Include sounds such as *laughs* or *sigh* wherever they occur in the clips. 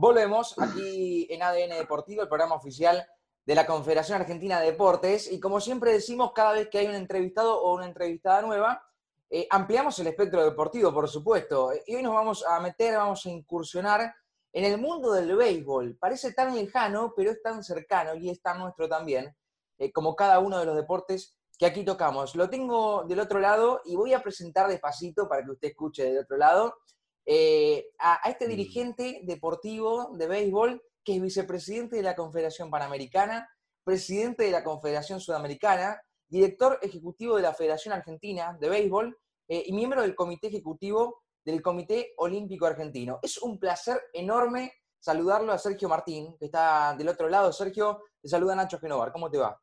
Volvemos aquí en ADN Deportivo, el programa oficial de la Confederación Argentina de Deportes. Y como siempre decimos, cada vez que hay un entrevistado o una entrevistada nueva, eh, ampliamos el espectro deportivo, por supuesto. Y hoy nos vamos a meter, vamos a incursionar en el mundo del béisbol. Parece tan lejano, pero es tan cercano y es tan nuestro también, eh, como cada uno de los deportes que aquí tocamos. Lo tengo del otro lado y voy a presentar despacito para que usted escuche del otro lado eh, a, este mm. dirigente deportivo de béisbol que es vicepresidente de la Confederación Panamericana, presidente de la Confederación Sudamericana, director ejecutivo de la Federación Argentina de Béisbol eh, y miembro del Comité Ejecutivo del Comité Olímpico Argentino. Es un placer enorme saludarlo a Sergio Martín, que está del otro lado. Sergio, te saluda Nacho Genovar. ¿Cómo te va?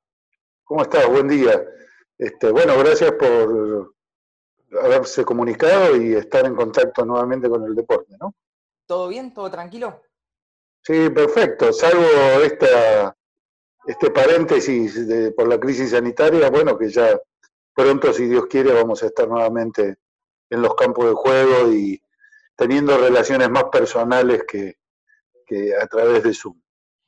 ¿Cómo estás? Buen día. Este, bueno, gracias por haberse comunicado y estar en contacto nuevamente con el deporte, ¿no? ¿Todo bien? ¿Todo tranquilo? Sí, perfecto. Salvo esta, este paréntesis por la crisis sanitaria, bueno, que ya pronto, si Dios quiere, vamos a estar nuevamente en los campos de juego y teniendo relaciones más personales que, a través de Zoom.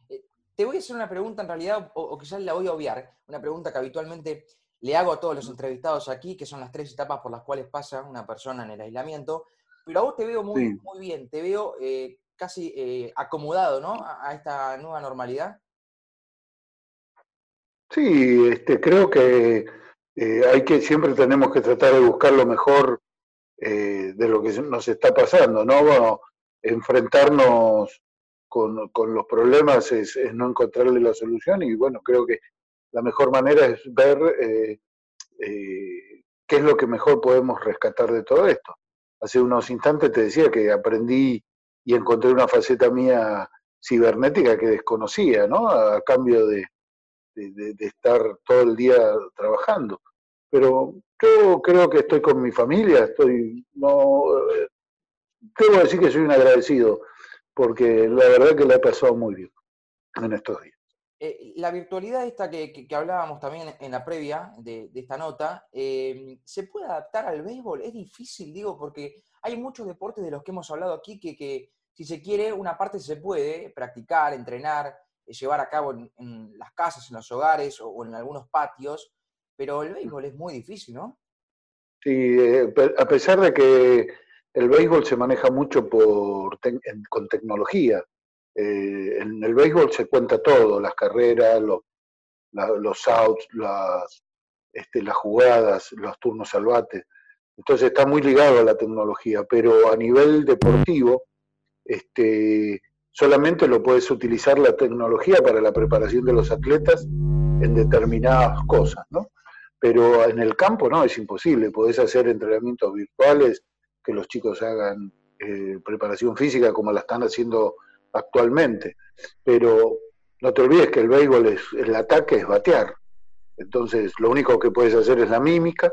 Eh, te voy a hacer una pregunta en realidad, o, o quizás la voy a obviar, una pregunta que habitualmente le hago a todos los entrevistados aquí, que son las tres etapas por las cuales pasa una persona en el aislamiento, pero a vos te veo muy, muy bien, te veo eh, casi eh, acomodado ¿no? a, esta nueva normalidad. Sí, este, creo que eh, hay que siempre tenemos que tratar de buscar lo mejor de lo que nos está pasando, ¿no? Bueno, enfrentarnos con, con los problemas es, es, no encontrarle la solución y bueno, creo que la mejor manera es ver eh, eh, qué es lo que mejor podemos rescatar de todo esto. Hace unos instantes te decía que aprendí y encontré una faceta mía cibernética que desconocía, ¿no? A, cambio de, estar todo el día trabajando. Pero yo creo que estoy con mi familia, estoy, no, debo decir que soy un agradecido, porque la verdad que la he pasado muy bien en estos días. Eh, la virtualidad esta que, hablábamos también en la previa de, esta nota, eh, ¿se puede adaptar al béisbol? Es difícil, digo, porque hay muchos deportes de los que hemos hablado aquí que, si se quiere, una parte se puede practicar, entrenar, eh, llevar a cabo en, las casas, en los hogares o, en algunos patios, pero el béisbol es muy difícil, ¿no? Sí, a pesar de que el béisbol se maneja mucho por con tecnología, eh, en el béisbol se cuenta todo, las carreras, los, los outs, las, este, las jugadas, los turnos al bate. Entonces está muy ligado a la tecnología, pero a nivel deportivo, este, solamente lo puedes utilizar la tecnología para la preparación de los atletas en determinadas cosas, ¿no? Pero en el campo no, es imposible. Podés hacer entrenamientos virtuales, que los chicos hagan eh, preparación física como la están haciendo actualmente. Pero no te olvides que el béisbol es, el ataque es batear. Entonces, lo único que puedes hacer es la mímica,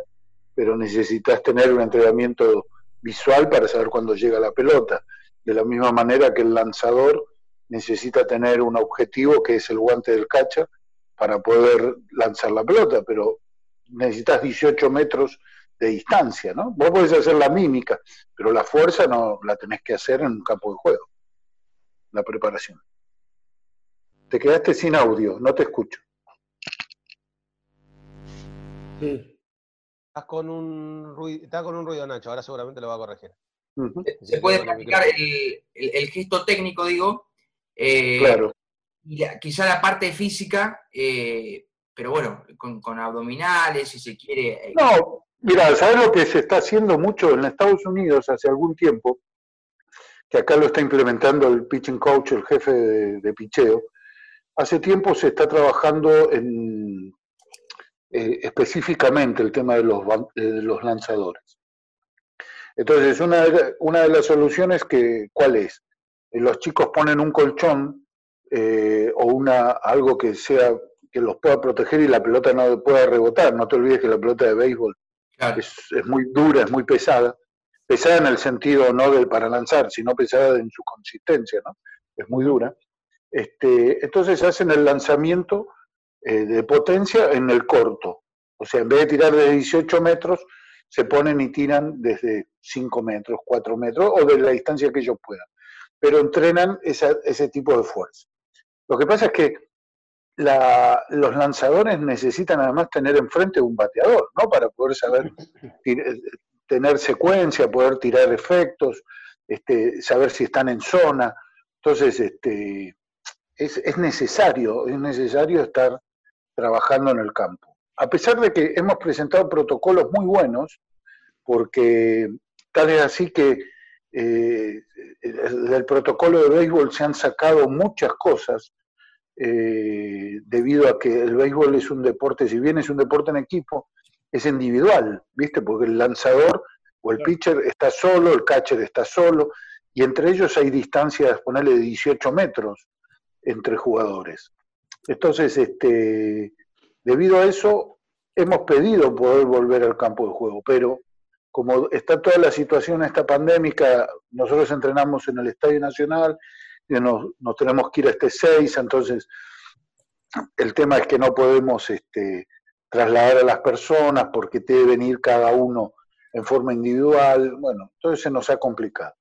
pero necesitas tener un entrenamiento visual para saber cuándo llega la pelota. De la misma manera que el lanzador necesita tener un objetivo que es el guante del catcher para poder lanzar la pelota, pero necesitas 18 metros de distancia, ¿no? Vos podés hacer la mímica, pero la fuerza no la tenés que hacer en un campo de juego la preparación. Te quedaste sin audio, no te escucho. Estás con un ruido, está con un ruido, Nacho, ahora seguramente lo va a corregir. Se puede practicar el, gesto técnico, digo. Eh, claro. Y quizá la parte física, eh, pero bueno, con, abdominales, si se quiere. Eh, no, mira, ¿sabes lo que se está haciendo mucho en Estados Unidos hace algún tiempo? Que acá lo está implementando el pitching coach, el jefe de, picheo, hace tiempo se está trabajando en eh, específicamente el tema de los, los lanzadores. Entonces, una de, una de las soluciones que, ¿cuál es? Eh, los chicos ponen un colchón eh, o una, algo que sea que los pueda proteger y la pelota no pueda rebotar. No te olvides que la pelota de béisbol es, es, muy dura, es muy pesada pesada en el sentido no del para lanzar, sino pesada en su consistencia, ¿no? Es muy dura. Este, entonces hacen el lanzamiento eh, de potencia en el corto. O sea, en vez de tirar de 18 metros, se ponen y tiran desde 5 metros, 4 metros o de la distancia que ellos puedan. pero entrenan ese tipo de fuerza. Lo que pasa es que los lanzadores necesitan además tener enfrente un bateador, ¿no? Para poder saber *laughs* tener secuencia, poder tirar efectos, este, saber si están en zona. Entonces, este, es, es, necesario, es necesario estar trabajando en el campo. A pesar de que hemos presentado protocolos muy buenos, porque tal es así que eh, del protocolo de béisbol se han sacado muchas cosas, eh, debido a que el béisbol es un deporte, si bien es un deporte en equipo, es individual, ¿viste? Porque el lanzador o el pitcher está solo, el catcher está solo, y entre ellos hay distancias, ponerle de 18 metros entre jugadores. Entonces, este, debido a eso, hemos pedido poder volver al campo de juego, pero como está toda la situación esta pandémica, nosotros entrenamos en el Estadio Nacional, y nos, tenemos que ir a este 6, entonces el tema es que no podemos este, trasladar a las personas porque deben ir cada uno en forma individual, bueno, entonces se nos ha complicado.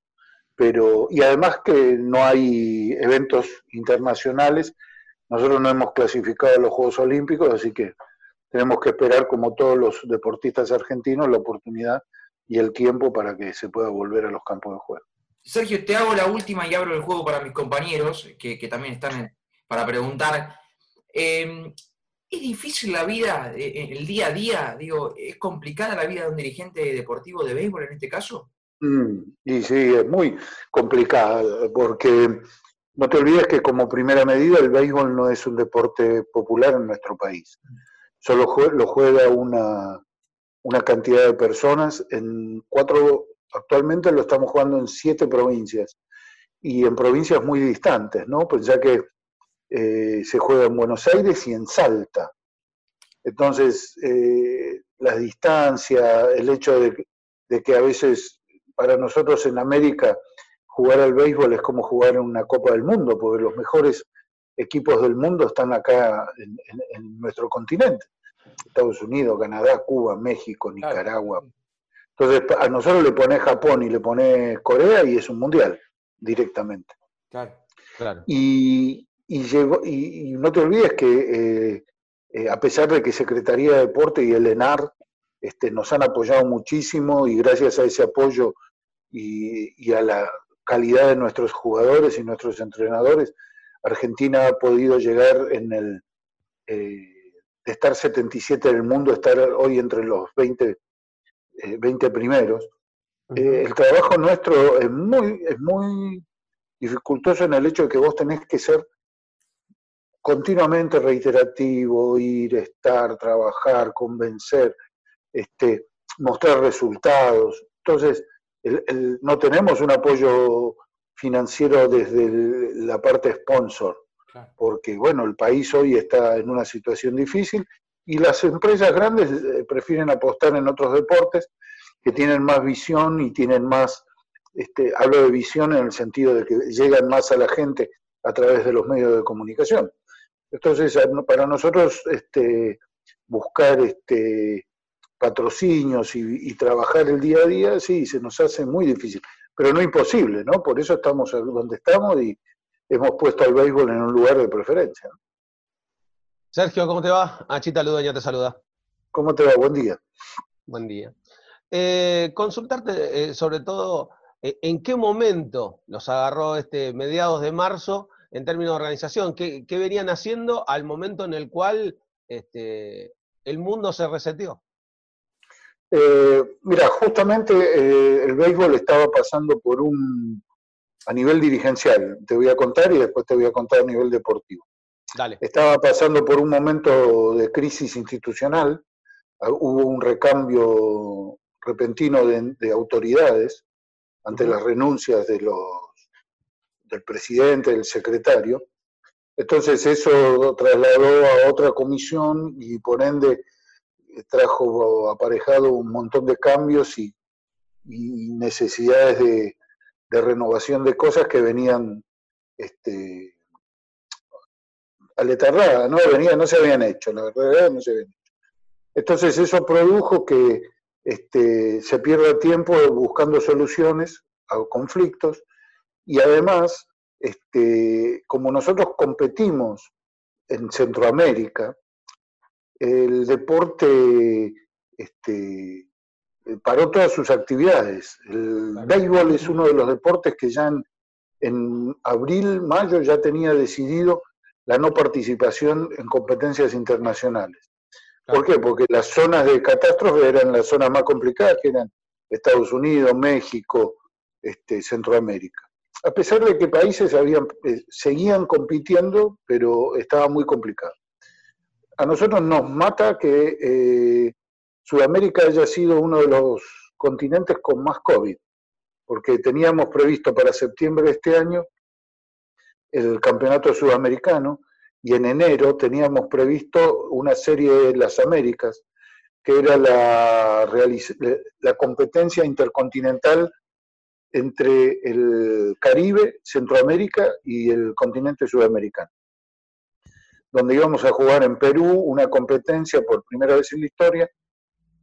Pero, y además que no hay eventos internacionales, nosotros no hemos clasificado a los Juegos Olímpicos, así que tenemos que esperar, como todos los deportistas argentinos, la oportunidad y el tiempo para que se pueda volver a los campos de juego. Sergio, te hago la última y abro el juego para mis compañeros, que, también están para preguntar. Em, ¿Es difícil la vida, eh, eh, el día a día? Digo, ¿es complicada la vida de un dirigente deportivo de béisbol en este caso? Mm, y sí, es muy complicada, porque no te olvides que como primera medida el béisbol no es un deporte popular en nuestro país. Solo lo juega una, una cantidad de personas en cuatro, actualmente lo estamos jugando en siete provincias y en provincias muy distantes, ¿no? Pues ya que eh, se juega en Buenos Aires y en Salta. Entonces, eh, la distancia, el hecho de, que a veces para nosotros en América jugar al béisbol es como jugar en una Copa del Mundo, porque los mejores equipos del mundo están acá en nuestro continente. Estados Unidos, Canadá, Cuba, México, Nicaragua. Entonces, a nosotros le pone Japón y le pone Corea y es un mundial directamente. Claro, claro. Y, llegó, y, no te olvides que eh, eh, a pesar de que Secretaría de Deporte y el ENAR este, nos han apoyado muchísimo y gracias a ese apoyo y, a la calidad de nuestros jugadores y nuestros entrenadores, Argentina ha podido llegar en el... Eh, de estar 77 en el mundo, estar hoy entre los 20, 20 eh, primeros. Eh, el trabajo nuestro es muy, es muy dificultoso en el hecho de que vos tenés que ser continuamente reiterativo, ir, estar, trabajar, convencer, este, mostrar resultados. Entonces, no tenemos un apoyo financiero desde la parte sponsor porque bueno, el país hoy está en una situación difícil y las empresas grandes eh, prefieren apostar en otros deportes que tienen más visión y tienen más, este, hablo de visión en el sentido de que llegan más a la gente a través de los medios de comunicación. Entonces, para nosotros este, buscar este, patrocinios y, y, trabajar el día a día, sí, se nos hace muy difícil, pero no imposible, ¿no? Por eso estamos donde estamos y, hemos puesto al béisbol en un lugar de preferencia. Sergio, ¿cómo te va? Achita Ludoña te saluda. ¿Cómo te va? Buen día. Buen día. Eh, consultarte eh, sobre todo eh, en qué momento los agarró este mediados de marzo en términos de organización, qué, venían haciendo al momento en el cual este, el mundo se reseteó. mira, justamente el béisbol estaba pasando por un a nivel dirigencial, te voy a contar y después te voy a contar a nivel deportivo. Dale. Estaba pasando por un momento de crisis institucional, ah, hubo un recambio repentino de, autoridades ante las renuncias de los, del presidente, del secretario. Entonces eso trasladó a otra comisión y por ende trajo aparejado un montón de cambios y necesidades de, de renovación de cosas que venían este, aletarradas, no venían, no se habían hecho, la verdad no se habían hecho. Entonces eso produjo que este, se pierda tiempo buscando soluciones a conflictos Y además, este, como nosotros competimos en Centroamérica, el deporte este, paró todas sus actividades. El béisbol es uno de los deportes que ya en, abril, mayo ya tenía decidido la no participación en competencias internacionales. ¿Por qué? Porque las zonas de catástrofe eran las zonas más complicadas, que eran Estados Unidos, México, este, Centroamérica. A pesar de que países habían, eh, seguían compitiendo, pero estaba muy complicado. A nosotros nos mata que eh, Sudamérica haya sido uno de los continentes con más COVID, porque teníamos previsto para septiembre de este año el campeonato sudamericano y en enero teníamos previsto una serie de las Américas, que era la, la competencia intercontinental entre el Caribe, Centroamérica y el continente sudamericano, donde íbamos a jugar en Perú una competencia por primera vez en la historia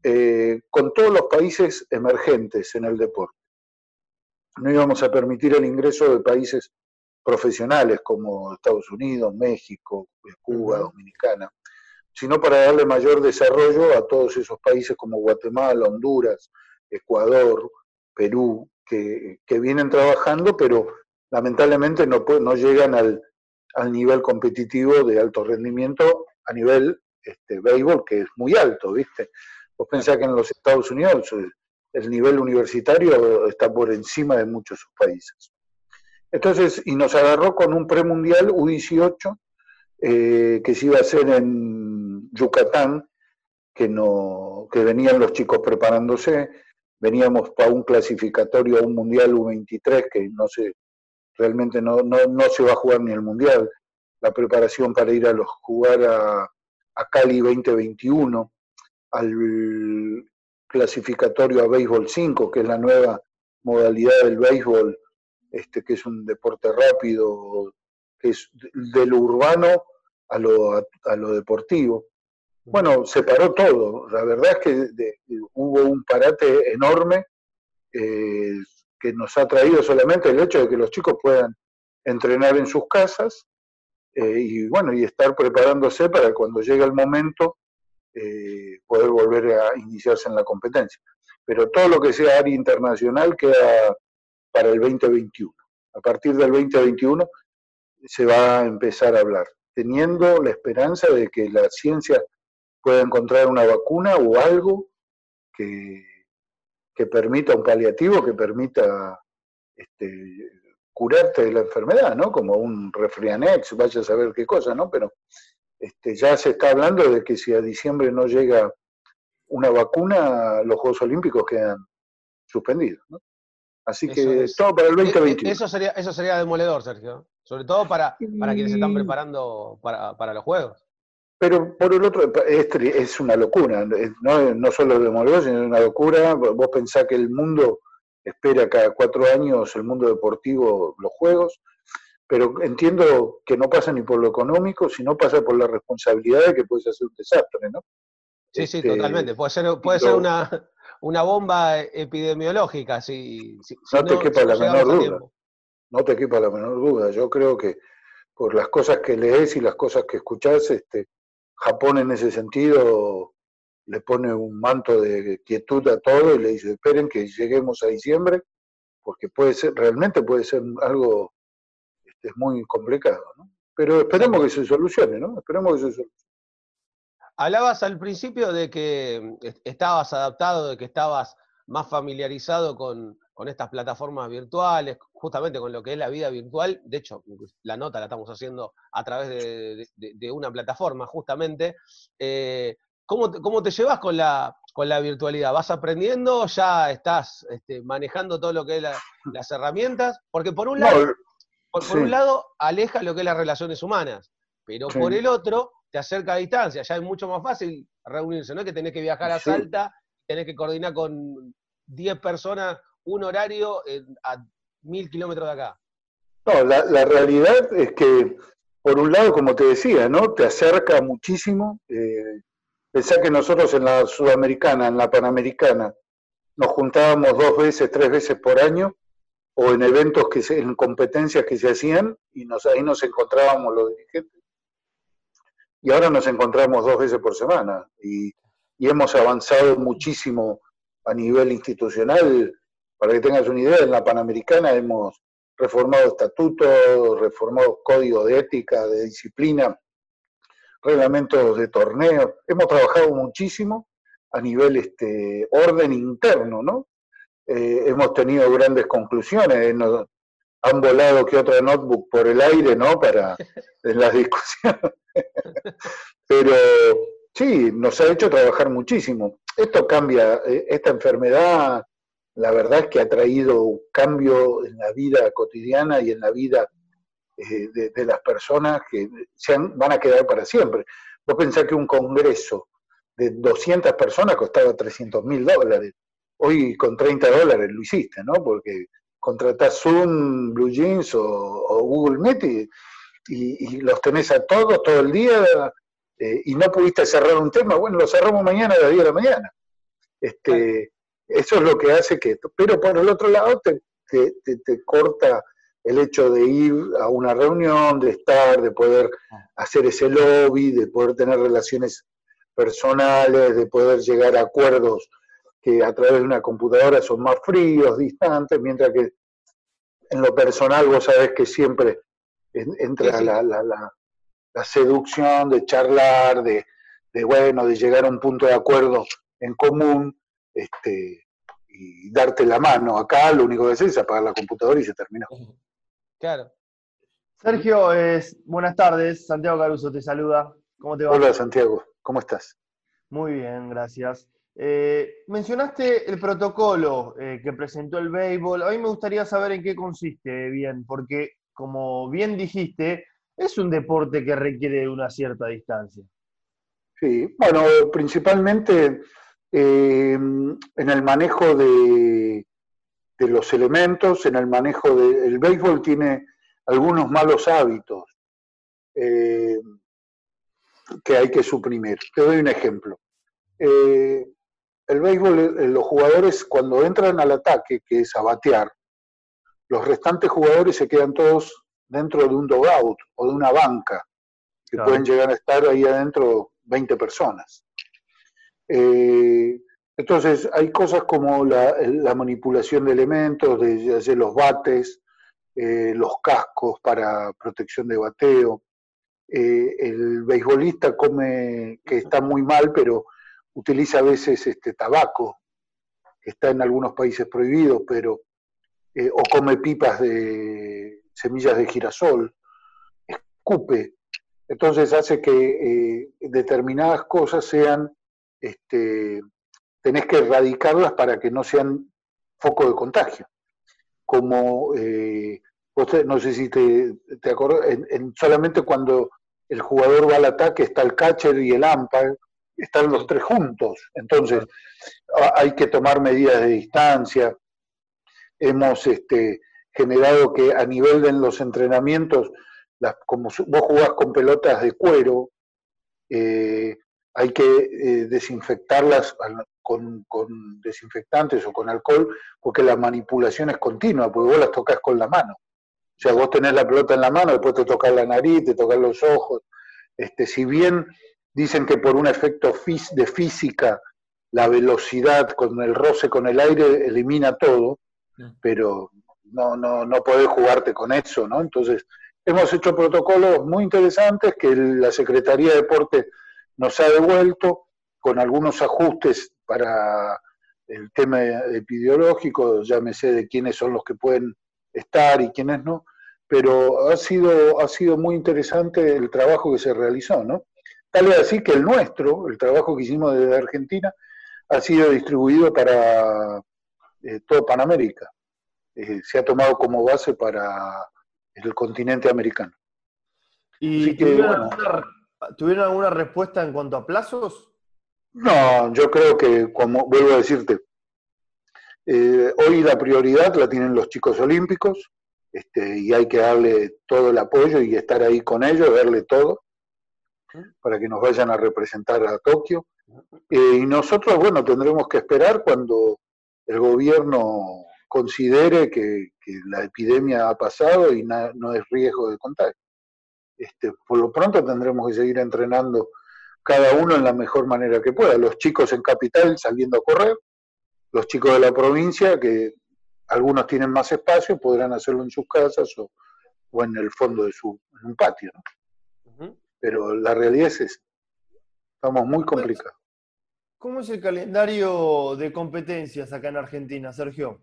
eh, con todos los países emergentes en el deporte. No íbamos a permitir el ingreso de países profesionales como Estados Unidos, México, Cuba, Dominicana, sino para darle mayor desarrollo a todos esos países como Guatemala, Honduras, Ecuador, Perú, que, vienen trabajando, pero lamentablemente no, no llegan al, nivel competitivo de alto rendimiento a nivel este, béisbol, que es muy alto, ¿viste? Vos pensás que en los Estados Unidos el nivel universitario está por encima de muchos países. Entonces, y nos agarró con un premundial U18 eh, que se iba a hacer en Yucatán, que, no, que venían los chicos preparándose, veníamos para un clasificatorio a un mundial U23 que no se, realmente no, no, se va a jugar ni el mundial, la preparación para ir a los, jugar a, a Cali 2021 al clasificatorio a béisbol 5, que es la nueva modalidad del béisbol, este, que es un deporte rápido, que es de lo urbano a lo, a, lo deportivo. Bueno, se paró todo. La verdad es que hubo un parate enorme eh, que nos ha traído solamente el hecho de que los chicos puedan entrenar en sus casas eh, y bueno, y estar preparándose para cuando llegue el momento eh, poder volver a iniciarse en la competencia. Pero todo lo que sea área internacional queda para el 2021. A partir del 2021 se va a empezar a hablar, teniendo la esperanza de que la ciencia pueda encontrar una vacuna o algo que, que permita un paliativo, que permita este, curarte de la enfermedad, ¿no? Como un refrianex, vaya a saber qué cosa, ¿no? Pero este, ya se está hablando de que si a diciembre no llega una vacuna, los Juegos Olímpicos quedan suspendidos. Así que todo para el 2021. Eso sería, eso sería demoledor, Sergio. Sobre todo para, para quienes se están preparando para, los Juegos. Pero por el otro, es, es una locura, no, no solo demoledor, sino una locura. Vos pensás que el mundo espera cada cuatro años, el mundo deportivo, los Juegos, pero entiendo que no pasa ni por lo económico, sino pasa por la responsabilidad de que puede ser un desastre, ¿no? Sí, sí, este, totalmente. Puede ser, puede ser una, una bomba epidemiológica. Si, no, te quepa la menor duda. No te quepa la menor duda. Yo creo que por las cosas que lees y las cosas que escuchás, este, Japón en ese sentido le pone un manto de quietud a todo y le dice, esperen que lleguemos a diciembre, porque puede ser, realmente puede ser algo es muy complicado, ¿no? Pero esperemos que se solucione, ¿no? Esperemos que se solucione. Hablabas al principio de que estabas adaptado, de que estabas más familiarizado con, estas plataformas virtuales, justamente con lo que es la vida virtual. De hecho, la nota la estamos haciendo a través de, una plataforma, justamente. Eh, ¿cómo, te, llevas con la, con la virtualidad? ¿Vas aprendiendo? ¿Ya estás este, manejando todo lo que es las herramientas? Porque por un lado... Por, un lado, aleja lo que es las relaciones humanas, pero por el otro, te acerca a distancia. Ya es mucho más fácil reunirse, no es que tenés que viajar a Salta, tenés que coordinar con 10 personas un horario a mil kilómetros de acá. No, la, realidad es que, por un lado, como te decía, ¿no? Te acerca muchísimo. Eh, pensá que nosotros en la Sudamericana, en la Panamericana, nos juntábamos dos veces, tres veces por año o en eventos que se, en competencias que se hacían y nos, ahí nos encontrábamos los dirigentes. Y ahora nos encontramos dos veces por semana y, y hemos avanzado muchísimo a nivel institucional. Para que tengas una idea, en la Panamericana hemos reformado estatutos, reformado códigos de ética, de disciplina, reglamentos de torneos. Hemos trabajado muchísimo a nivel este, orden interno, ¿no? Eh, hemos tenido grandes conclusiones, han volado que otra notebook por el aire, ¿no? Para *laughs* en las discusiones. Pero sí, nos ha hecho trabajar muchísimo. Esto cambia, eh, esta enfermedad, la verdad es que ha traído un cambio en la vida cotidiana y en la vida eh, de, las personas que se van a quedar para siempre. Vos pensás que un congreso de 200 personas costaba 300 mil dólares. Hoy con 30 dólares lo hiciste, ¿no? Porque contratás Zoom, Blue Jeans o, Google Meet y, los tenés a todos todo el día eh, y no pudiste cerrar un tema. Bueno, lo cerramos mañana a las 10 de la mañana. Este, eso es lo que hace que... Pero por el otro lado te, te corta el hecho de ir a una reunión, de estar, de poder hacer ese lobby, de poder tener relaciones personales, de poder llegar a acuerdos que a través de una computadora son más fríos, distantes, mientras que en lo personal vos sabés que siempre entra La, la, la, seducción de charlar, de, de, bueno, de llegar a un punto de acuerdo en común, este, y darte la mano. Acá lo único que haces es apagar la computadora y se terminó. *laughs* Claro. Sergio, es, buenas tardes. Santiago Caruso te saluda. ¿Cómo te va? Hola, Santiago. ¿Cómo estás? Muy bien, gracias. Eh, mencionaste el protocolo eh, que presentó el béisbol. A mí me gustaría saber en qué consiste bien, porque como bien dijiste, es un deporte que requiere una cierta distancia. Sí, bueno, principalmente eh, en el manejo de, de los elementos, en el manejo del béisbol tiene algunos malos hábitos eh, que hay que suprimir. Te doy un ejemplo. Eh, el béisbol, los jugadores cuando entran al ataque, que es a batear, los restantes jugadores se quedan todos dentro de un dogout o de una banca, que pueden llegar a estar ahí adentro 20 personas. Entonces, hay cosas como la, manipulación de elementos, de, los bates, eh, los cascos para protección de bateo. Eh, el beisbolista come, que está muy mal, pero utiliza a veces este tabaco, que está en algunos países prohibido, pero, eh, o come pipas de semillas de girasol, escupe. Entonces hace que determinadas cosas sean este, tenés que erradicarlas para que no sean foco de contagio. Como, eh, no sé si te, te acuerdas, en, solamente cuando el jugador va al ataque está el catcher y el umpire, están los tres juntos. Entonces, hay que tomar medidas de distancia. Hemos este, generado que a nivel de los entrenamientos, las, como vos jugás con pelotas de cuero, eh, hay que eh, desinfectarlas con, desinfectantes o con alcohol, porque la manipulación es continua, porque vos las tocas con la mano. O sea, vos tenés la pelota en la mano, después te tocas la nariz, te tocas los ojos. Este, si bien dicen que por un efecto de física, la velocidad con el roce con el aire elimina todo, pero no, no, no podés jugarte con eso, ¿no? Entonces, hemos hecho protocolos muy interesantes que la Secretaría de Deporte nos ha devuelto con algunos ajustes para el tema epidemiológico, ya me sé de quiénes son los que pueden estar y quiénes no, pero ha sido, ha sido muy interesante el trabajo que se realizó, ¿no? Tal vez así que el nuestro, el trabajo que hicimos desde Argentina, ha sido distribuido para eh, todo Panamérica. Eh, se ha tomado como base para el continente americano. ¿Y ¿tuvieron alguna respuesta en cuanto a plazos? No, yo creo que, como vuelvo a decirte, eh, hoy la prioridad la tienen los chicos olímpicos este, y hay que darle todo el apoyo y estar ahí con ellos, darle todo para que nos vayan a representar a Tokio. Eh, y nosotros, bueno, tendremos que esperar cuando el gobierno considere que, la epidemia ha pasado y no es riesgo de contagio. Este, por lo pronto tendremos que seguir entrenando cada uno en la mejor manera que pueda. Los chicos en capital saliendo a correr, los chicos de la provincia, que algunos tienen más espacio, podrán hacerlo en sus casas o, en el fondo de su en un patio. Pero la realidad es esa. Estamos muy complicados. ¿Cómo es el calendario de competencias acá en Argentina, Sergio?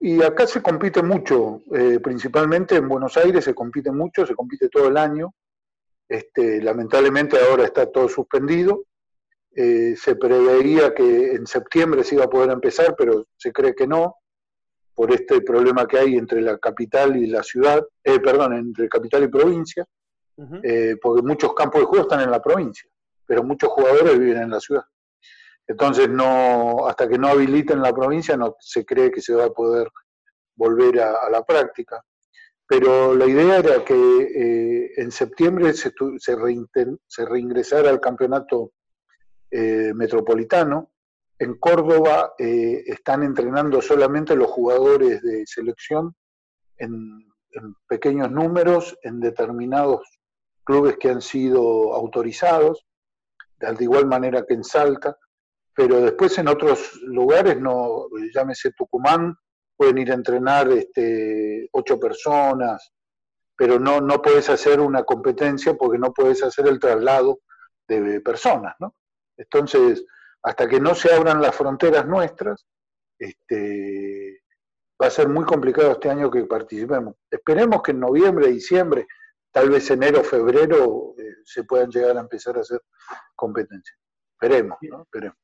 Y acá se compite mucho, eh, principalmente en Buenos Aires se compite mucho, se compite todo el año. Este, lamentablemente ahora está todo suspendido. Eh, se preveía que en septiembre se iba a poder empezar, pero se cree que no, por este problema que hay entre la capital y la ciudad, eh, perdón, entre capital y provincia, porque muchos campos de juego están en la provincia, pero muchos jugadores viven en la ciudad. Entonces, no, hasta que no habiliten la provincia, no se cree que se va a poder volver a, la práctica. Pero la idea era que eh, en septiembre se, se, reingresara al campeonato eh, metropolitano. En Córdoba eh, están entrenando solamente los jugadores de selección en, en pequeños números, en determinados clubes que han sido autorizados, de igual manera que en Salta pero después en otros lugares, no, llámese Tucumán, pueden ir a entrenar este, ocho personas, pero no, no puedes hacer una competencia porque no puedes hacer el traslado de personas, ¿no? Entonces, hasta que no se abran las fronteras nuestras, este, va a ser muy complicado este año que participemos. Esperemos que en noviembre, diciembre, tal vez enero, febrero, eh, se puedan llegar a empezar a hacer competencias. Esperemos, ¿no? Esperemos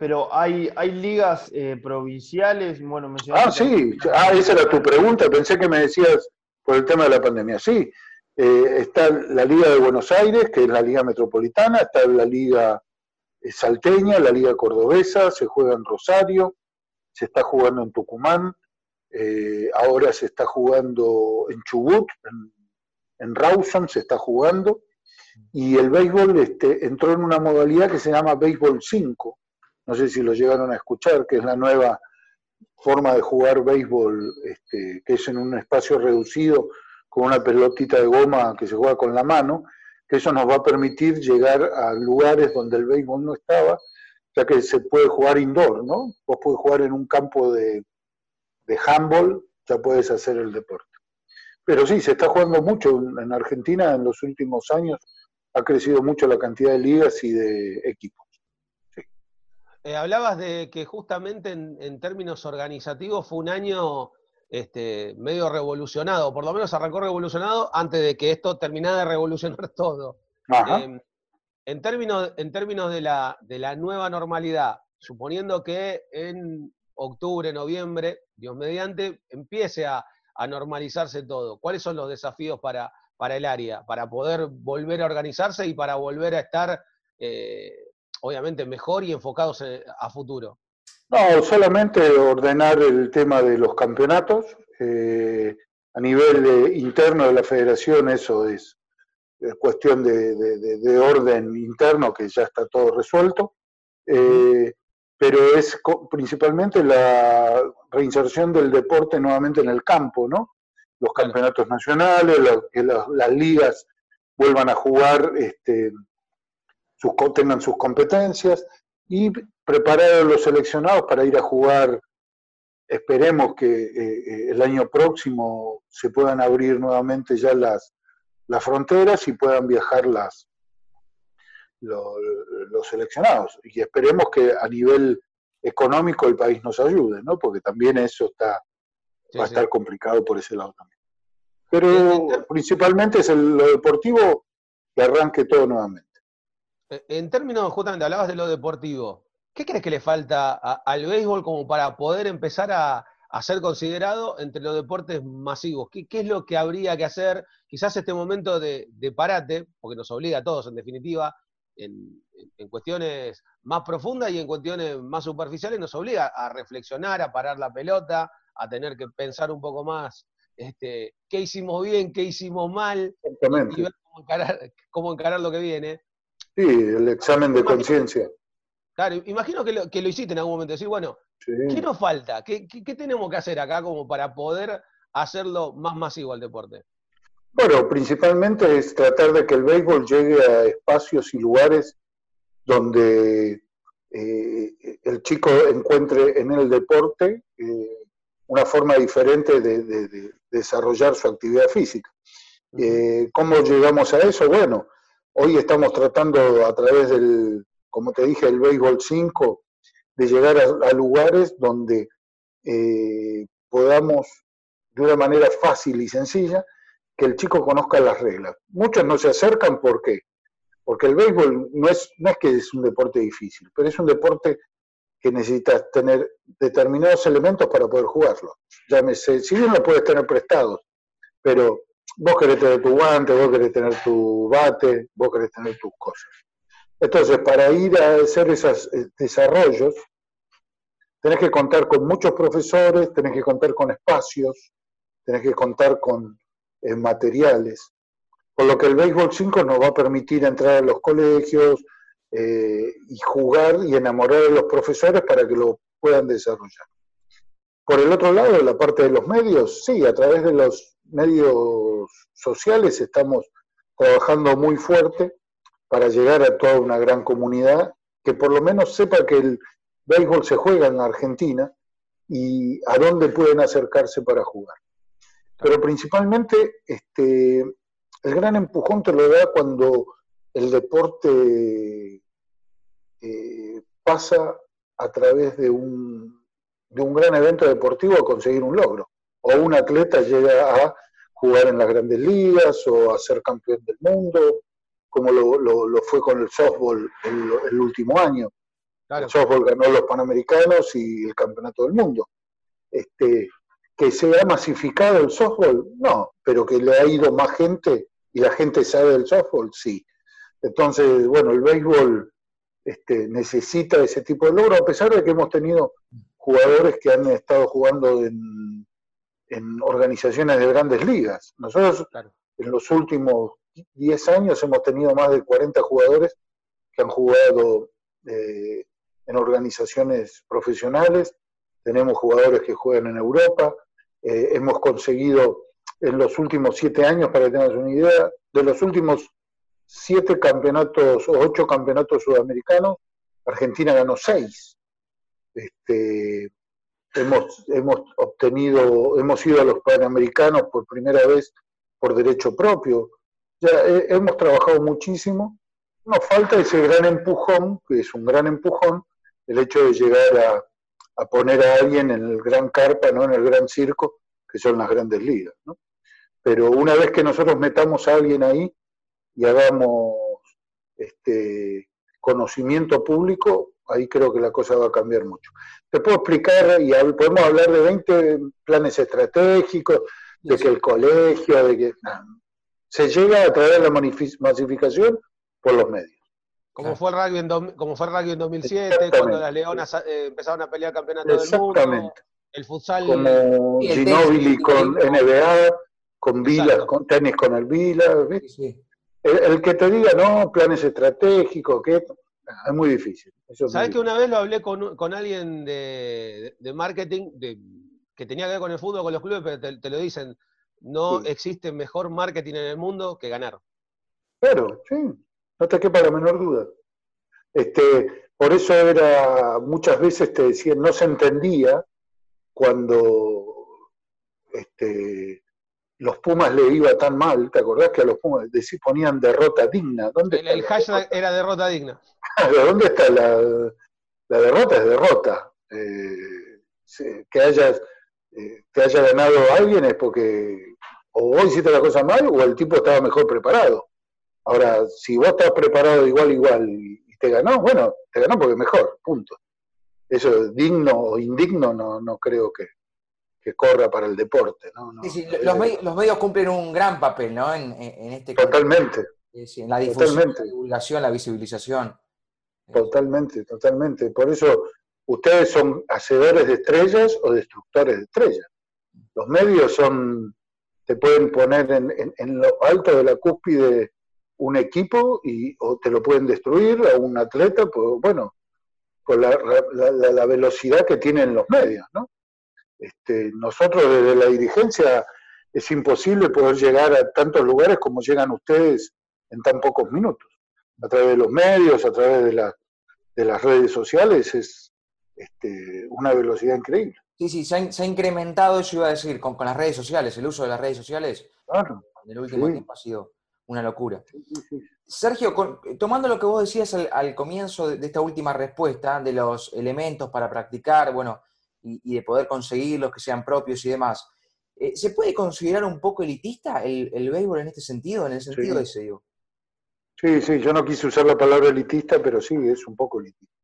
pero hay, hay ligas eh, provinciales, bueno, Ah, sí, ah, esa era tu pregunta, pensé que me decías por el tema de la pandemia. Sí, eh, está la Liga de Buenos Aires, que es la Liga Metropolitana, está la Liga eh, Salteña, la Liga Cordobesa, se juega en Rosario, se está jugando en Tucumán, ahora se está jugando en Chubut, en, en Rawson se está jugando, y el béisbol este, entró en una modalidad que se llama Béisbol 5, no sé si lo llegaron a escuchar, que es la nueva forma de jugar béisbol, este, que es en un espacio reducido con una pelotita de goma que se juega con la mano, que eso nos va a permitir llegar a lugares donde el béisbol no estaba, ya que se puede jugar indoor, ¿no? Vos puedes jugar en un campo de, de handball, ya puedes hacer el deporte. Pero sí, se está jugando mucho en Argentina en los últimos años, ha crecido mucho la cantidad de ligas y de equipos. Eh, hablabas de que justamente en, términos organizativos fue un año este, medio revolucionado, por lo menos arrancó revolucionado antes de que esto terminara de revolucionar *laughs* todo. Em, en, términos, en términos de la, de la nueva normalidad, suponiendo que en octubre, noviembre, Dios mediante, empiece a, normalizarse todo, ¿cuáles son los desafíos para, para el área, para poder volver a organizarse y para volver a estar eh, obviamente mejor y enfocados eh, a futuro. No, solamente ordenar el tema de los campeonatos. Eh, a nivel interno de la federación eso es, cuestión de, orden interno que ya está todo resuelto. Eh, pero es principalmente la reinserción del deporte nuevamente en el campo, ¿no? Los campeonatos nacionales, que las ligas vuelvan a jugar este, sus, tengan sus competencias y preparar a los seleccionados para ir a jugar. Esperemos que eh, eh, el año próximo se puedan abrir nuevamente ya las, las fronteras y puedan viajar las, los, seleccionados. Y esperemos que a nivel económico el país nos ayude, ¿no? Porque también eso está va a estar complicado por ese lado también. Pero principalmente es el, lo deportivo que arranque todo nuevamente. Eh, en términos, justamente, hablabas de lo deportivo. ¿Qué crees que le falta al béisbol como para poder empezar a, ser considerado entre los deportes masivos? ¿Qué, es lo que habría que hacer? Quizás este momento de, parate, porque nos obliga a todos, en definitiva, en, cuestiones más profundas y en cuestiones más superficiales, nos obliga a reflexionar, a parar la pelota, a tener que pensar un poco más este, qué hicimos bien, qué hicimos mal, y ver cómo encarar lo que viene. Sí, el examen de conciencia. Claro, imagino que lo, que lo hiciste en algún momento. Decir, bueno, ¿qué nos falta? ¿Qué, ¿Qué, tenemos que hacer acá como para poder hacerlo más masivo al deporte? Bueno, principalmente es tratar de que el béisbol llegue a espacios y lugares donde eh, el chico encuentre en el deporte eh, una forma diferente de, desarrollar su actividad física. Eh, ¿Cómo llegamos a eso? Bueno, hoy estamos tratando a través del, como te dije, el béisbol 5, de llegar a, lugares donde podamos, de una manera fácil y sencilla, que el chico conozca las reglas. Muchos no se acercan, ¿por qué? Porque el béisbol no es, no es que es un deporte difícil, pero es un deporte que necesitas tener determinados elementos para poder jugarlo. Llámese, si bien lo puedes tener prestados, pero vos querés tener tu guante, vos querés tener tu bate, vos querés tener tus cosas. Entonces, para ir a hacer esos eh, desarrollos, tenés que contar con muchos profesores, tenés que contar con espacios, tenés que contar con eh, materiales. Por lo que el béisbol 5 nos va a permitir entrar a los colegios eh, y jugar y enamorar a los profesores para que lo puedan desarrollar. Por el otro lado, la parte de los medios, sí, a través de los medios sociales estamos trabajando muy fuerte para llegar a toda una gran comunidad que por lo menos sepa que el béisbol se juega en Argentina y a dónde pueden acercarse para jugar. Pero principalmente este, el gran empujón te lo da cuando el deporte eh, pasa a través de un, de un gran evento deportivo a conseguir un logro. O un atleta llega a jugar en las grandes ligas o a ser campeón del mundo, como lo, fue con el softball el, último año. El softball ganó los Panamericanos y el Campeonato del Mundo. Este, que se ha masificado el softball, no, pero que le ha ido más gente y la gente sabe del softball, sí. Entonces, bueno, el béisbol este, necesita ese tipo de logro, a pesar de que hemos tenido jugadores que han estado jugando en, organizaciones de grandes ligas. Nosotros en los últimos 10 años hemos tenido más de 40 jugadores que han jugado eh, en organizaciones profesionales, tenemos jugadores que juegan en Europa, eh, hemos conseguido en los últimos siete años, para que tengas una idea, de los últimos siete campeonatos o ocho campeonatos sudamericanos, Argentina ganó seis. Este, hemos, hemos obtenido, hemos ido a los Panamericanos por primera vez por derecho propio. Ya eh, hemos trabajado muchísimo. Nos falta ese gran empujón, que es un gran empujón, el hecho de llegar a, a poner a alguien en el gran carpa, ¿no? en el gran circo, que son las grandes ligas. ¿no? Pero una vez que nosotros metamos a alguien ahí y hagamos este, conocimiento público, ahí creo que la cosa va a cambiar mucho. Te puedo explicar, y podemos hablar de 20 planes estratégicos, de que el colegio, de que se llega a través de la masificación por los medios. Como fue, el rugby en como fue el rugby en 2007, cuando las Leonas eh, empezaron a pelear campeonato del mundo. El futsal. Como Ginóbili con NBA, con Vila, con tenis con el Vila. El, que te diga, no, planes estratégicos, que es muy difícil. ¿Sabes que una vez lo hablé con, con alguien de, de marketing de, que tenía que ver con el fútbol, con los clubes, pero te, lo dicen, no existe mejor marketing en el mundo que ganar. Claro, sí, no te quepa la menor duda. Este, por eso era, muchas veces te decían, no se entendía cuando este, los Pumas le iba tan mal, ¿te acordás que a los Pumas ponían derrota digna? ¿Dónde el, hashtag era derrota digna. *laughs* ¿De dónde está la, derrota? Es derrota. Eh, que hayas, eh, te haya ganado alguien es porque o vos hiciste la cosa mal o el tipo estaba mejor preparado. Ahora, si vos estás preparado igual, igual y, te ganó, bueno, te ganó porque mejor, punto. Eso digno o indigno no, no creo que, que corra para el deporte. ¿no? sí, sí, los, medios, cumplen un gran papel ¿no? en, en este Totalmente. en la difusión, la divulgación, la visibilización. Totalmente, totalmente. Por eso ustedes son hacedores de estrellas o destructores de estrellas. Los medios son, te pueden poner en, en, lo alto de la cúspide un equipo y, o te lo pueden destruir a un atleta, pues bueno, por la, velocidad que tienen los medios, ¿no? Este, nosotros desde la dirigencia es imposible poder llegar a tantos lugares como llegan ustedes en tan pocos minutos. A través de los medios, a través de, de las redes sociales, es este, una velocidad increíble. Sí, sí, se ha, incrementado, eso iba a decir, con, las redes sociales, el uso de las redes sociales. Claro. En el último tiempo ha sido una locura. Sergio, tomando lo que vos decías al, comienzo de, esta última respuesta, de los elementos para practicar, bueno, y, de poder conseguirlos que sean propios y demás, eh, ¿se puede considerar un poco elitista el, el, béisbol en este sentido, en el sentido de ese, digo? Sí, sí, yo no quise usar la palabra elitista, pero sí, es un poco elitista.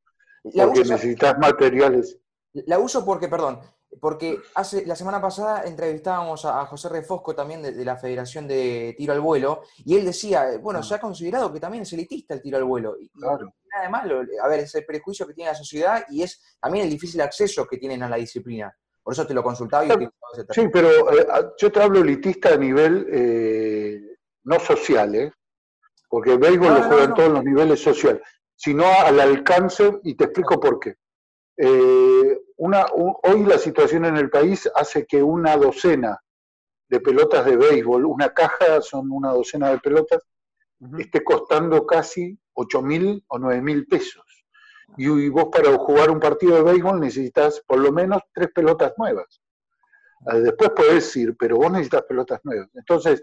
Porque necesitas materiales. La uso porque, perdón, porque hace, la semana pasada entrevistábamos a, José Refosco también de, la Federación de Tiro al Vuelo, y él decía, eh, bueno, se ha considerado que también es elitista el tiro al vuelo. Y, claro. nada de malo, a ver, es el prejuicio que tiene la sociedad y es también el difícil acceso que tienen a la disciplina. Por eso te lo consultaba y Sí, pero eh, yo te hablo elitista a nivel eh, no social, porque el béisbol lo juega en todos los niveles sociales, sino al alcance, y te explico por qué. Eh, una, hoy la situación en el país hace que una docena de pelotas de béisbol, una caja son una docena de pelotas, esté costando casi 8 mil o 9 mil pesos. Y, vos para jugar un partido de béisbol necesitas por lo menos tres pelotas nuevas. Ah, después podés ir, pero vos necesitas pelotas nuevas. Entonces,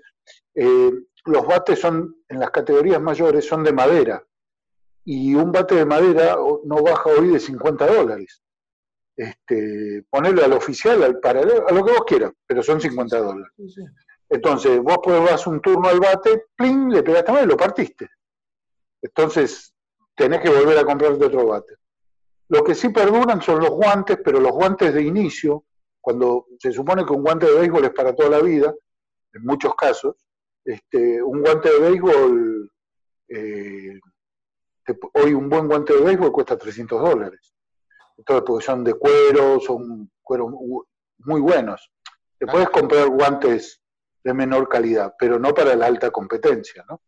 eh, los bates son, en las categorías mayores, son de madera y un bate de madera no baja hoy de 50 dólares. Este, ponerlo al oficial, al paralelo, a lo que vos quieras, pero son 50 dólares. Entonces, vos vas un turno al bate, plin, le pegaste mal y lo partiste. Entonces, tenés que volver a comprarte otro bate. Lo que sí perduran son los guantes, pero los guantes de inicio, cuando se supone que un guante de béisbol es para toda la vida, en muchos casos, este, un guante de béisbol eh, hoy un buen guante de béisbol cuesta 300 dólares. Entonces, porque son de cuero, son cuero muy buenos. Te puedes comprar guantes de menor calidad, pero no para la alta competencia, ¿no?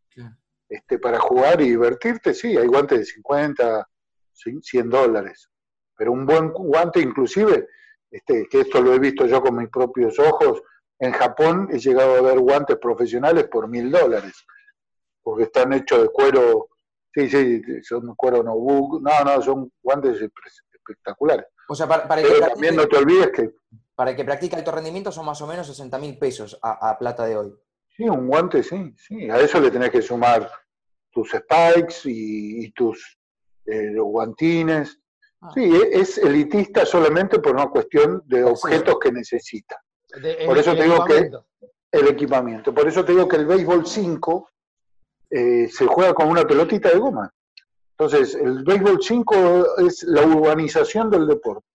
Este, para jugar y divertirte, sí, hay guantes de 50, 100 dólares. Pero un buen guante, inclusive, este, que esto lo he visto yo con mis propios ojos, en Japón he llegado a ver guantes profesionales por mil dólares, porque están hechos de cuero Sí, sí, son cuero no no, no, son guantes espectaculares. O sea, para, Pero también no te olvides que... Para el que practica alto rendimiento son más o menos 60 mil pesos a, plata de hoy. Sí, un guante, sí, sí. A eso le tenés que sumar tus spikes y, tus eh, guantines. Ah. Sí, e, es elitista solamente por una cuestión de objetos que necesita. por eso te digo que el equipamiento. Por eso te digo que el béisbol 5 eh, se juega con una pelotita de goma. Entonces, el béisbol 5 es la urbanización del deporte.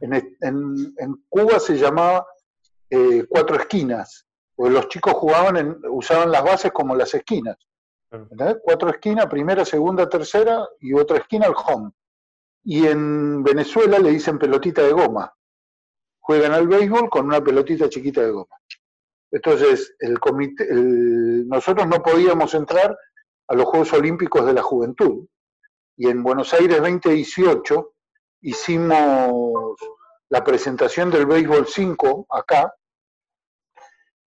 En, Cuba se llamaba eh, cuatro esquinas, porque los chicos jugaban, usaban las bases como las esquinas. Cuatro esquinas, primera, segunda, tercera y otra esquina al home. Y en Venezuela le dicen pelotita de goma. Juegan al béisbol con una pelotita chiquita de goma. Entonces, el comité, nosotros no podíamos entrar a los Juegos Olímpicos de la Juventud. Y en Buenos Aires 2018 hicimos la presentación del Béisbol 5 acá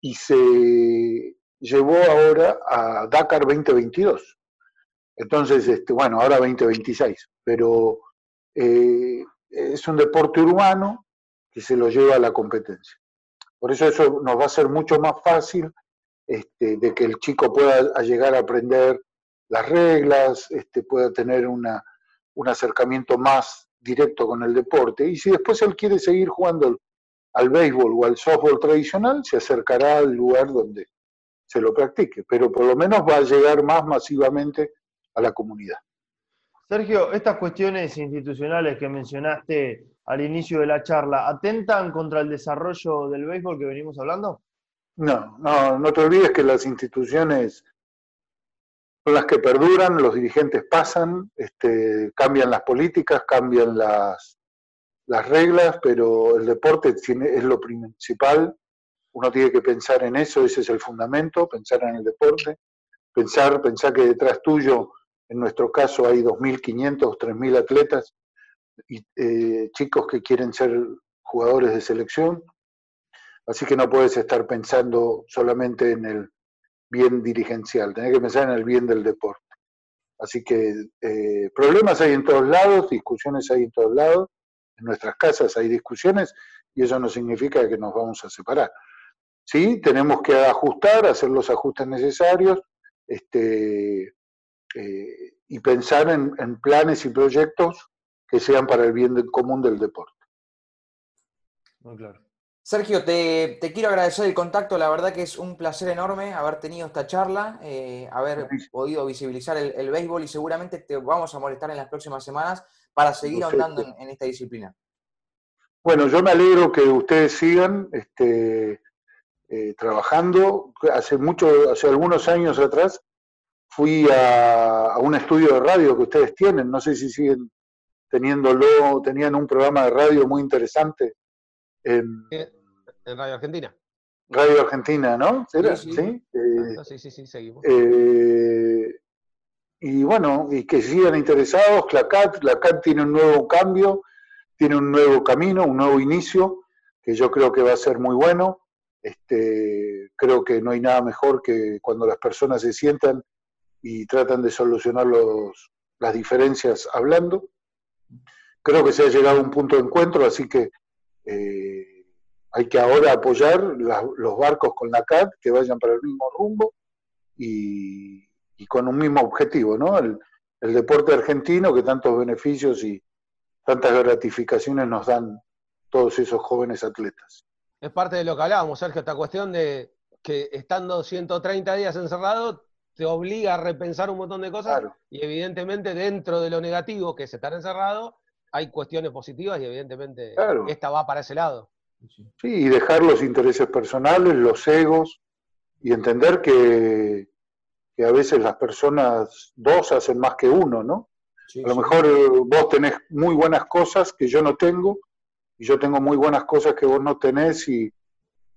y se llevó ahora a Dakar 2022. Entonces, este, bueno, ahora 2026, pero eh, es un deporte urbano que se lo lleva a la competencia. Por eso eso nos va a ser mucho más fácil este, de que el chico pueda llegar a aprender las reglas, este, pueda tener una, un acercamiento más directo con el deporte. Y si después él quiere seguir jugando al béisbol o al softball tradicional, se acercará al lugar donde se lo practique, pero por lo menos va a llegar más masivamente a la comunidad. Sergio, estas cuestiones institucionales que mencionaste al inicio de la charla, ¿atentan contra el desarrollo del béisbol que venimos hablando? No, no, no te olvides que las instituciones son las que perduran, los dirigentes pasan, este, cambian las políticas, cambian las, las reglas, pero el deporte es lo principal. Uno tiene que pensar en eso, ese es el fundamento, pensar en el deporte, pensar, pensar que detrás tuyo, en nuestro caso, hay 2.500, 3.000 atletas eh, chicos que quieren ser jugadores de selección, así que no puedes estar pensando solamente en el bien dirigencial, tenés que pensar en el bien del deporte. Así que eh, problemas hay en todos lados, discusiones hay en todos lados, en nuestras casas hay discusiones y eso no significa que nos vamos a separar. Sí, tenemos que ajustar, hacer los ajustes necesarios este, eh, y pensar en, planes y proyectos que sean para el bien común del deporte. Muy claro. Sergio, te, quiero agradecer el contacto, la verdad que es un placer enorme haber tenido esta charla, eh, haber podido visibilizar el, béisbol y seguramente te vamos a molestar en las próximas semanas para seguir ahondando en, esta disciplina. Bueno, yo me alegro que ustedes sigan este, eh, trabajando. Hace mucho, hace algunos años atrás, fui a, un estudio de radio que ustedes tienen, no sé si siguen teniéndolo, tenían un programa de radio muy interesante en, Radio Argentina. Radio Argentina, ¿no? Sí, sí, sí, sí, sí, seguimos. Eh, y bueno, y que sigan interesados, CLACAT, CLACAT tiene un nuevo cambio, tiene un nuevo camino, un nuevo inicio, que yo creo que va a ser muy bueno. Este, creo que no hay nada mejor que cuando las personas se sientan y tratan de solucionar los, las diferencias hablando. Creo que se ha llegado a un punto de encuentro, así que eh, hay que ahora apoyar los barcos con la CAT que vayan para el mismo rumbo y, con un mismo objetivo, ¿no? El, deporte argentino que tantos beneficios y tantas gratificaciones nos dan todos esos jóvenes atletas. Es parte de lo que hablábamos, Sergio, esta cuestión de que estando 130 días encerrado te obliga a repensar un montón de cosas y evidentemente dentro de lo negativo que es estar encerrado hay cuestiones positivas y evidentemente esta va para ese lado. Sí, y dejar los intereses personales, los egos y entender que, a veces las personas dos hacen más que uno, ¿no? a lo mejor eh, vos tenés muy buenas cosas que yo no tengo y yo tengo muy buenas cosas que vos no tenés y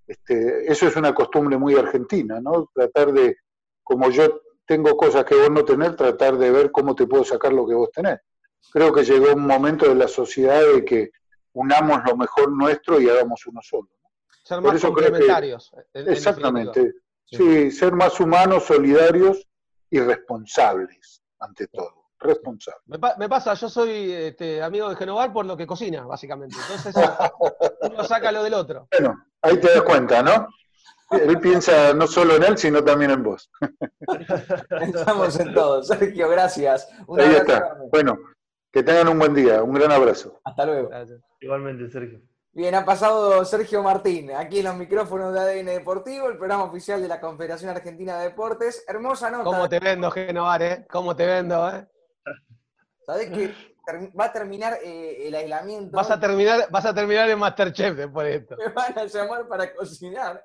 este, eso es una costumbre muy argentina, ¿no? Tratar de como yo tengo cosas que vos no tenés, tratar de ver cómo te puedo sacar lo que vos tenés. Creo que llegó un momento de la sociedad de que unamos lo mejor nuestro y hagamos uno solo. Ser más complementarios. exactamente. Sí. ser más humanos, solidarios y responsables, ante todo. Responsables. Me, pasa, yo soy este, amigo de Genovar por lo que cocina, básicamente. Entonces, *laughs* uno saca lo del otro. Bueno, ahí te das cuenta, ¿no? Él piensa no solo en él, sino también en vos. *laughs* Estamos en todo. Sergio, gracias. Ahí está. Bueno, que tengan un buen día. Un gran abrazo. Hasta luego. Igualmente, Sergio. Bien, ha pasado Sergio Martín, aquí en los micrófonos de ADN Deportivo, el programa oficial de la Confederación Argentina de Deportes. Hermosa nota. ¿Cómo te vendo, Genovar, eh? ¿Cómo te vendo, eh? ¿Sabés que va a terminar eh, el aislamiento? Vas a terminar, vas a terminar en Masterchef después de esto. Me van a llamar para cocinar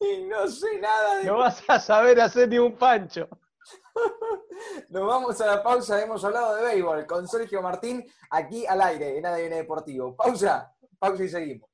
y no sé nada de... No vas a saber hacer ni un pancho. Nos vamos a la pausa, hemos hablado de béisbol con Sergio Martín aquí al aire en ADN Deportivo. Pausa, pausa y seguimos.